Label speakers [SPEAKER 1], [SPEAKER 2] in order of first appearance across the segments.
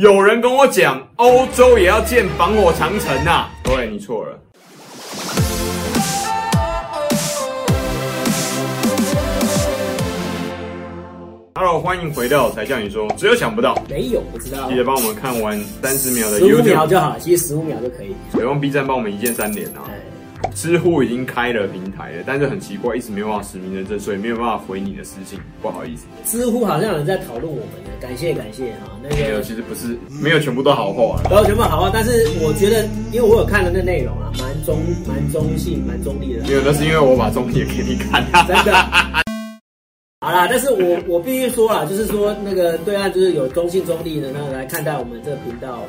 [SPEAKER 1] 有人跟我讲，欧洲也要建防火长城呐。对，你错了。Hello，欢迎回到才叫你说，只有想不到，
[SPEAKER 2] 没有不知道。
[SPEAKER 1] 记得帮我们看完三十秒的
[SPEAKER 2] YouTube，十五秒就好，其实十五秒就可以。
[SPEAKER 1] 别忘 B 站帮我们一键三连啊。知乎已经开了平台了，但是很奇怪，一直没有办法实名认证，所以没有办法回你的私信，不好意思。
[SPEAKER 2] 知乎好像有人在讨论我们的，感谢感谢哈。那个
[SPEAKER 1] 没有，其实不是，没有全部都好话，
[SPEAKER 2] 没有全部好话，但是我觉得，因为我有看了那内容啊，蛮中蛮中性，蛮中立的。
[SPEAKER 1] 没有，那是因为我把中立也给你看。
[SPEAKER 2] 真的。好啦，但是我我必须说啦，就是说那个对岸就是有中性中立的那个来看待我们这个频道。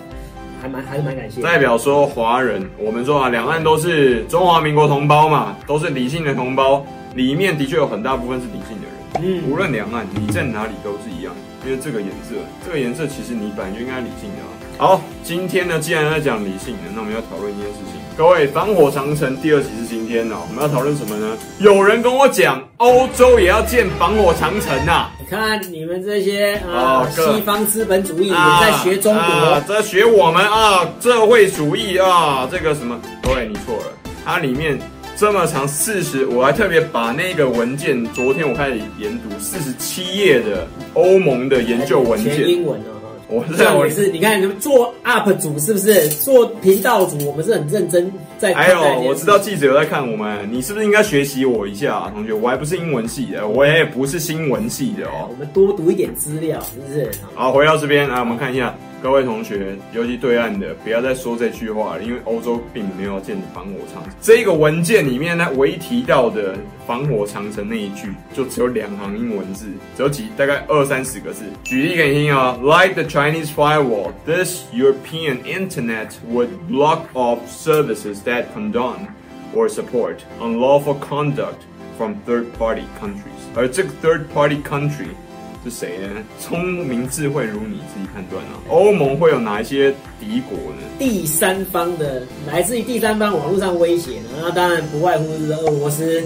[SPEAKER 2] 还蛮还是蛮感谢。代
[SPEAKER 1] 表说华人，我们说啊，两岸都是中华民国同胞嘛，都是理性的同胞。里面的确有很大部分是理性的人。嗯，无论两岸，你在哪里都是一样。因为这个颜色，这个颜色其实你本来就应该理性的啊。好，今天呢，既然在讲理性的，那我们要讨论一件事情。各位，防火长城第二集是今天呢，我们要讨论什么呢？有人跟我讲，欧洲也要建防火长城啊！
[SPEAKER 2] 你看你们这些啊，西方资本主义也在学中
[SPEAKER 1] 国，在学我们啊，社会主义啊，这个什么？各位，你错了，它里面这么长四十，我还特别把那个文件，昨天我开始研读四十七页的欧盟的研究文件，
[SPEAKER 2] 全英文哦。
[SPEAKER 1] 我是这样，我
[SPEAKER 2] 是你看，你们做 UP 主是不是做频道主？我们是很认真在。
[SPEAKER 1] 还有，我知道记者有在看我们，你是不是应该学习我一下啊，同学？我还不是英文系的，我也不是新闻系的哦。
[SPEAKER 2] 我们多读一点资料，是不是？
[SPEAKER 1] 好，回到这边来，我们看一下。各位同学，尤其对岸的，不要再说这句话了，因为欧洲并没有建防火长城。这个文件里面呢，唯一提到的防火长城那一句，就只有两行英文字，只有几大概二三十个字。举例给你听啊，Like the Chinese firewall, this European internet would block off services that condone or support unlawful conduct from third-party countries。而这个 third-party country。是谁呢？聪明智慧如你自己判断啊。欧盟会有哪一些敌国呢？
[SPEAKER 2] 第三方的，来自于第三方网络上威胁呢？那当然不外乎是俄罗斯、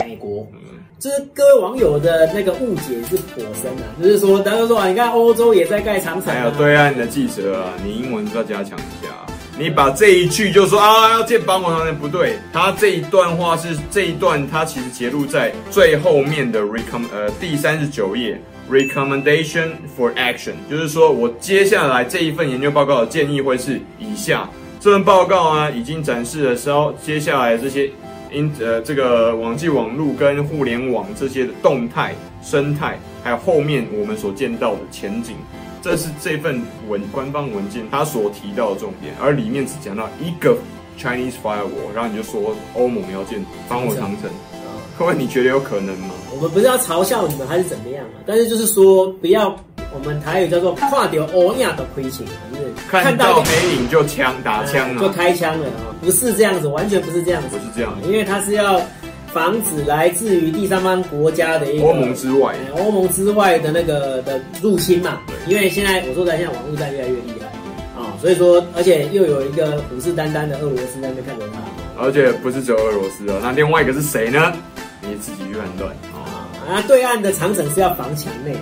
[SPEAKER 2] 美国。嗯，就是各位网友的那个误解是颇深啊。就是说，大家说啊，你看欧洲也在盖长城，
[SPEAKER 1] 还有对岸的记者啊，你英文是要加强一下。你把这一句就说啊，要建防火长城，不对，他这一段话是这一段，他其实节录在最后面的 recom 呃第三十九页。Recommendation for action，就是说我接下来这一份研究报告的建议会是以下。这份报告呢，已经展示了说接下来这些因呃这个网际网路跟互联网这些的动态生态，还有后面我们所见到的前景，这是这份文官方文件它所提到的重点，而里面只讲到一个 Chinese firewall，然后你就说欧盟要建防火长城。各位，你觉得有可能吗？
[SPEAKER 2] 我们不是要嘲笑你们，还是怎么样啊？但是就是说，不要我们台语叫做“跨掉欧亚的亏情”，就是
[SPEAKER 1] 看到黑影就枪打枪，
[SPEAKER 2] 就开枪了啊！不是这样子，完全不是这样子，
[SPEAKER 1] 不是这样，
[SPEAKER 2] 因为它是要防止来自于第三方国家的一个
[SPEAKER 1] 欧盟之外，
[SPEAKER 2] 欧盟之外的那个的入侵嘛。对，因为现在我说的现在网络战越来越厉害啊，所以说，而且又有一个虎视眈眈的俄罗斯在那边看着他，
[SPEAKER 1] 而且不是只有俄罗斯啊，那另外一个是谁呢？你自己去判断啊！
[SPEAKER 2] 啊，对岸的长城是要防墙内嘛？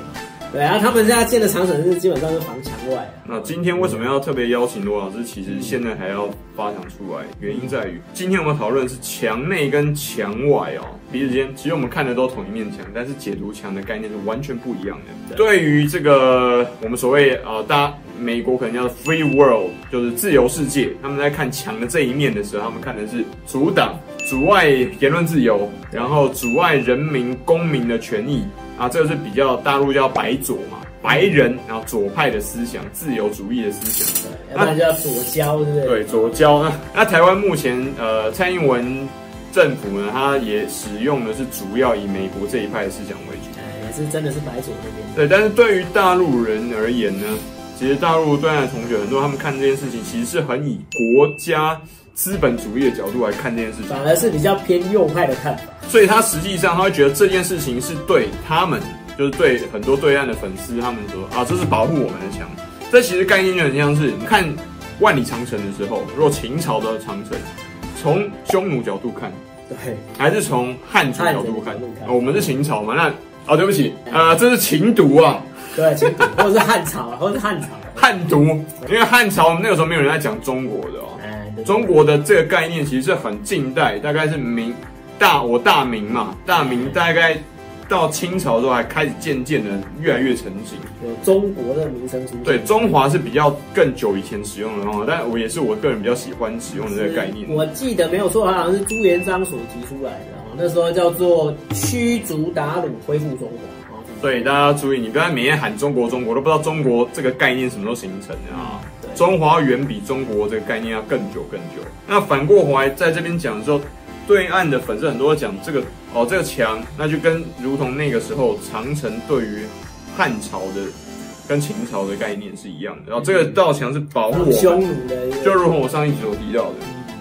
[SPEAKER 2] 对啊，他们现在建的长城是基本上是防墙外。
[SPEAKER 1] 那今天为什么要特别邀请罗老师？其实现在还要发想出来，原因在于今天我们讨论是墙内跟墙外哦，彼此间其实我们看的都同一面墙，但是解读墙的概念是完全不一样的。对于这个我们所谓呃，大家美国可能叫 free world，就是自由世界，他们在看墙的这一面的时候，他们看的是阻挡、阻碍言论自由，然后阻碍人民公民的权益。啊，这个是比较大陆叫白左嘛，白人，然后左派的思想，自由主义的思想，
[SPEAKER 2] 对，要不然叫左交，对不对？
[SPEAKER 1] 对，左交。那那台湾目前呃，蔡英文政府呢，他也使用的是主要以美国这一派的思想为主，
[SPEAKER 2] 哎，也是真的是白左那边。
[SPEAKER 1] 对，但是对于大陆人而言呢，其实大陆对岸的同学很多，他们看这件事情其实是很以国家资本主义的角度来看这件事情，
[SPEAKER 2] 反而是比较偏右派的看法。
[SPEAKER 1] 所以他实际上他会觉得这件事情是对他们，就是对很多对岸的粉丝，他们说啊，这是保护我们的墙。这其实概念就很像是你看万里长城的时候，如果秦朝的长城，从匈奴角度看，
[SPEAKER 2] 对，
[SPEAKER 1] 还是从汉族角度看，我们是秦朝嘛？那啊、哦，对不起，啊、呃，这是秦毒啊。
[SPEAKER 2] 对，秦毒，或者是汉朝，或者是汉朝，
[SPEAKER 1] 汉毒，因为汉朝那个时候没有人在讲中国的哦。中国的这个概念其实是很近代，大概是明大我大明嘛，大明大概到清朝之后还开始渐渐的越来越成型。
[SPEAKER 2] 有中国的名称出现。
[SPEAKER 1] 对，中华是比较更久以前使用的方法，但我也是我个人比较喜欢使用的这个概念。
[SPEAKER 2] 我记得没有错，好像是朱元璋所提出来的，那时候叫做驱逐鞑虏，恢复中华。
[SPEAKER 1] 对，大家要注意，你不要每天喊中国中国，都不知道中国这个概念什么时候形成的啊。中华远比中国这个概念要更久更久。那反过来在这边讲的时候，对岸的粉丝很多讲这个哦，这个墙，那就跟如同那个时候长城对于汉朝的跟秦朝的概念是一样的。然后这个道墙是保护我
[SPEAKER 2] 匈奴的，
[SPEAKER 1] 就如同我上一集所提到的，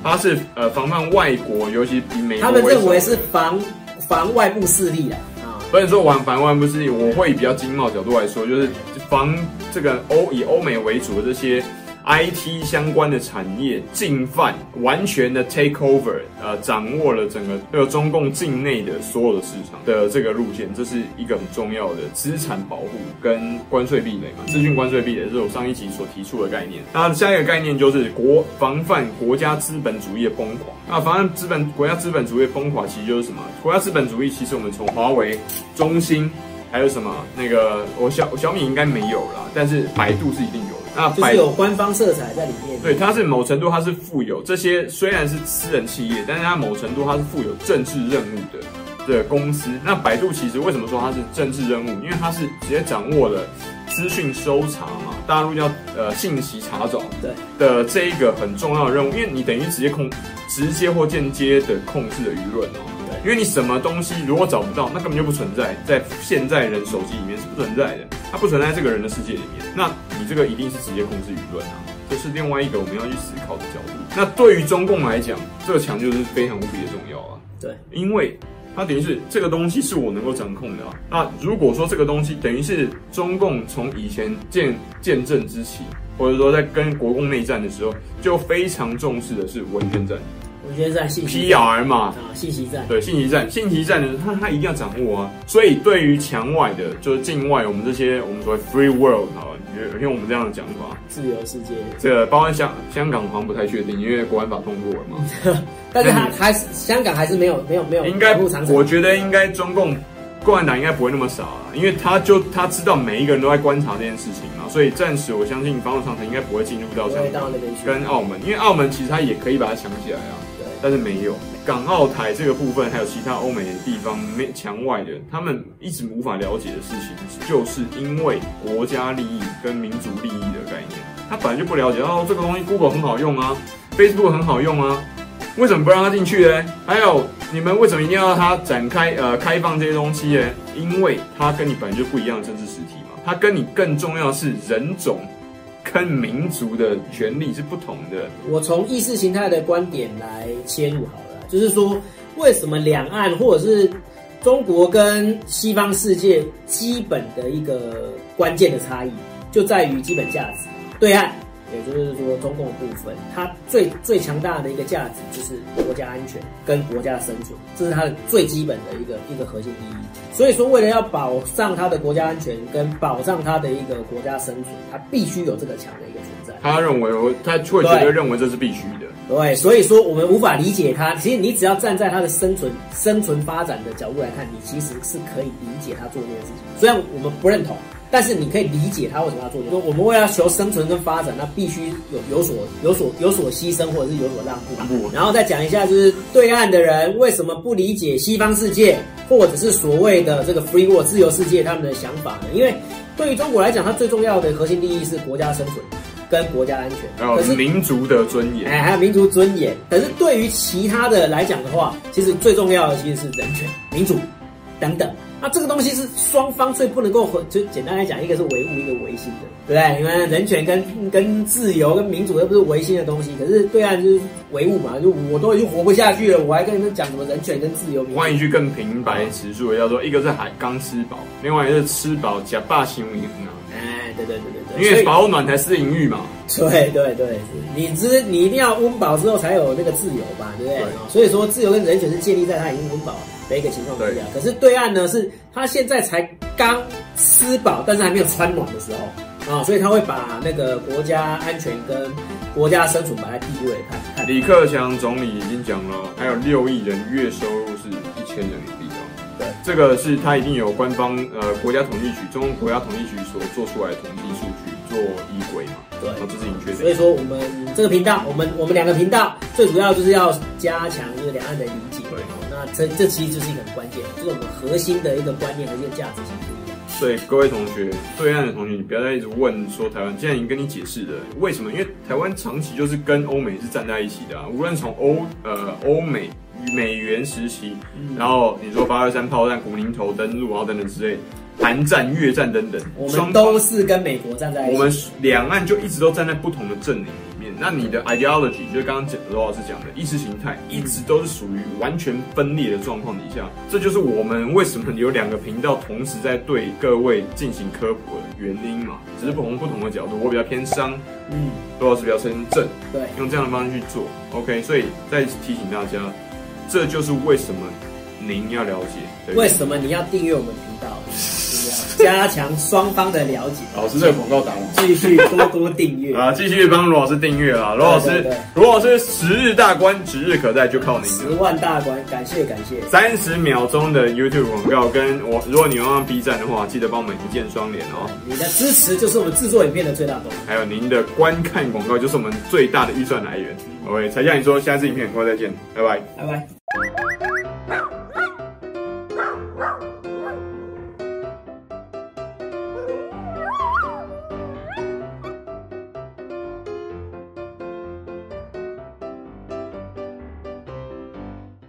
[SPEAKER 1] 它是呃防范外国，尤其以美国，
[SPEAKER 2] 他们认为是防防外部势力的啊。
[SPEAKER 1] 不能说玩防外部势力，我会以比较经贸角度来说，就是防这个欧以欧美为主的这些。IT 相关的产业进犯，完全的 take over，呃，掌握了整个这个中共境内的所有的市场的这个路线，这是一个很重要的资产保护跟关税壁垒嘛，资讯关税壁垒是我上一集所提出的概念。那下一个概念就是国防范国家资本主义的崩垮。那防范资本国家资本主义的崩垮，其实就是什么？国家资本主义其实我们从华为、中兴，还有什么那个我小小米应该没有啦，但是百度是一定有。
[SPEAKER 2] 那就是有官方色彩在里面。
[SPEAKER 1] 对，它是某程度它是富有这些，虽然是私人企业，但是它某程度它是富有政治任务的的公司。那百度其实为什么说它是政治任务？因为它是直接掌握了资讯搜查嘛，大陆叫呃信息查找对的这一个很重要的任务，因为你等于直接控直接或间接的控制了舆论哦。对，因为你什么东西如果找不到，那根本就不存在在现在人手机里面是不存在的，它不存在这个人的世界里面。那你这个一定是直接控制舆论啊，这是另外一个我们要去思考的角度。那对于中共来讲，这个墙就是非常无比的重要啊。
[SPEAKER 2] 对，
[SPEAKER 1] 因为它等于是这个东西是我能够掌控的啊。那如果说这个东西等于是中共从以前建建政之起，或者说在跟国共内战的时候，就非常重视的是文宣战。
[SPEAKER 2] 文宣战、信息
[SPEAKER 1] PR 嘛
[SPEAKER 2] 啊，信息战。
[SPEAKER 1] 对，信息战，信息战呢他他一定要掌握啊。所以对于墙外的，就是境外，我们这些我们所谓 free world 啊。用我们这样的讲法，
[SPEAKER 2] 自由世界，
[SPEAKER 1] 这个包括香香港好像不太确定，因为国安法通过了嘛。
[SPEAKER 2] 但是还还是香港还是没有没有没有。
[SPEAKER 1] 应该，我觉得应该中共共产党应该不会那么傻，因为他就他知道每一个人都在观察这件事情嘛，所以暂时我相信防守长城应该不会进入到香港跟澳门，因为澳门其实他也可以把它抢起来啊，对，但是没有。港澳台这个部分，还有其他欧美的地方没墙外的，他们一直无法了解的事情，就是因为国家利益跟民族利益的概念，他本来就不了解。哦，这个东西 Google 很好用啊，Facebook 很好用啊，为什么不让他进去呢？还有你们为什么一定要他展开呃开放这些东西呢？因为他跟你本来就不一样的政治实体嘛，他跟你更重要的是人种跟民族的权利是不同的。
[SPEAKER 2] 我从意识形态的观点来切入好了。就是说，为什么两岸或者是中国跟西方世界基本的一个关键的差异，就在于基本价值。对岸，也就是说中共的部分，它最最强大的一个价值就是国家安全跟国家的生存，这是它的最基本的一个一个核心利益。所以说，为了要保障它的国家安全跟保障它的一个国家生存，它必须有这个强的一个存在。
[SPEAKER 1] 他认为，他会觉得认为这是必须的。
[SPEAKER 2] 对，所以说我们无法理解他。其实你只要站在他的生存、生存发展的角度来看，你其实是可以理解他做这件事情。虽然我们不认同，但是你可以理解他为什么要做。说我们为了求生存跟发展，那必须有有所、有所、有所牺牲，或者是有所让步。然后再讲一下，就是对岸的人为什么不理解西方世界，或者是所谓的这个 free world 自由世界他们的想法呢？因为对于中国来讲，它最重要的核心利益是国家生存。跟国家安全，
[SPEAKER 1] 还有民族的尊严，
[SPEAKER 2] 哎，还有民族尊严。可是对于其他的来讲的话，其实最重要的其实是人权、民主等等。那这个东西是双方最不能够和，就简单来讲，一个是唯物，一个唯心的，对不对？因为人权跟跟自由跟民主又不是唯心的东西。可是对岸就是唯物嘛，就我都已经活不下去了，我还跟你们讲什么人权跟自由？
[SPEAKER 1] 换一句更平白直述，叫做一个是还刚吃饱，另外一个是吃饱假霸行为啊。
[SPEAKER 2] 哎，对对对对对，
[SPEAKER 1] 因为饱暖才是淫欲嘛。
[SPEAKER 2] 对对对，你知你一定要温饱之后才有那个自由吧，对不对？对，所以说自由跟人权是建立在他已经温饱。的一个情况之下。可是对岸呢，是他现在才刚吃饱，但是还没有穿暖的时候啊，所以他会把那个国家安全跟国家生存摆在第一位看。看
[SPEAKER 1] 李克强总理已经讲了，还有六亿人月收入是一千人民币哦。对，这个是他一定有官方呃国家统计局，中国国家统计局所做出来的统计数据做依归嘛。对，这是你觉得。
[SPEAKER 2] 所以说，我们这个频道，我们我们两个频道最主要就是要加强这个两岸的理解。对，那这这其实就是一个很关键，就是我们核心的一个观念和一个价值性不一样。
[SPEAKER 1] 所以各位同学，对岸的同学，你不要再一直问说台湾，既然已经跟你解释了为什么，因为台湾长期就是跟欧美是站在一起的啊，无论从欧呃欧美。美元时期，然后你说八二三炮弹、古宁头登陆，然后等等之类，韩战、越战等等，
[SPEAKER 2] 我们都是跟美国站在一起。
[SPEAKER 1] 我们两岸就一直都站在不同的阵营。那你的 ideology，就是刚刚罗老师讲的意识形态，一直都是属于完全分裂的状况底下。这就是我们为什么有两个频道同时在对各位进行科普的原因嘛。只是从不同的角度，我比较偏商，嗯，罗老师比较偏正，对，用这样的方式去做。OK，所以再提醒大家。这就是为什么您要了解，
[SPEAKER 2] 为什么你要订阅我们频道，加强双方的了解。
[SPEAKER 1] 老师，这个广告打完，
[SPEAKER 2] 继续多多订阅
[SPEAKER 1] 啊！继续帮罗老师订阅啊！罗老师，罗老师十日大关，指日可待，就靠您了。
[SPEAKER 2] 十万大关，感谢感谢。
[SPEAKER 1] 三十秒钟的 YouTube 广告，跟我，如果你用上 B 站的话，记得帮我们一键双连哦。
[SPEAKER 2] 你的支持就是我们制作影片的最大动力。
[SPEAKER 1] 还有您的观看广告，就是我们最大的预算来源。OK，才向你说，下次影片很快再见，拜拜，
[SPEAKER 2] 拜拜。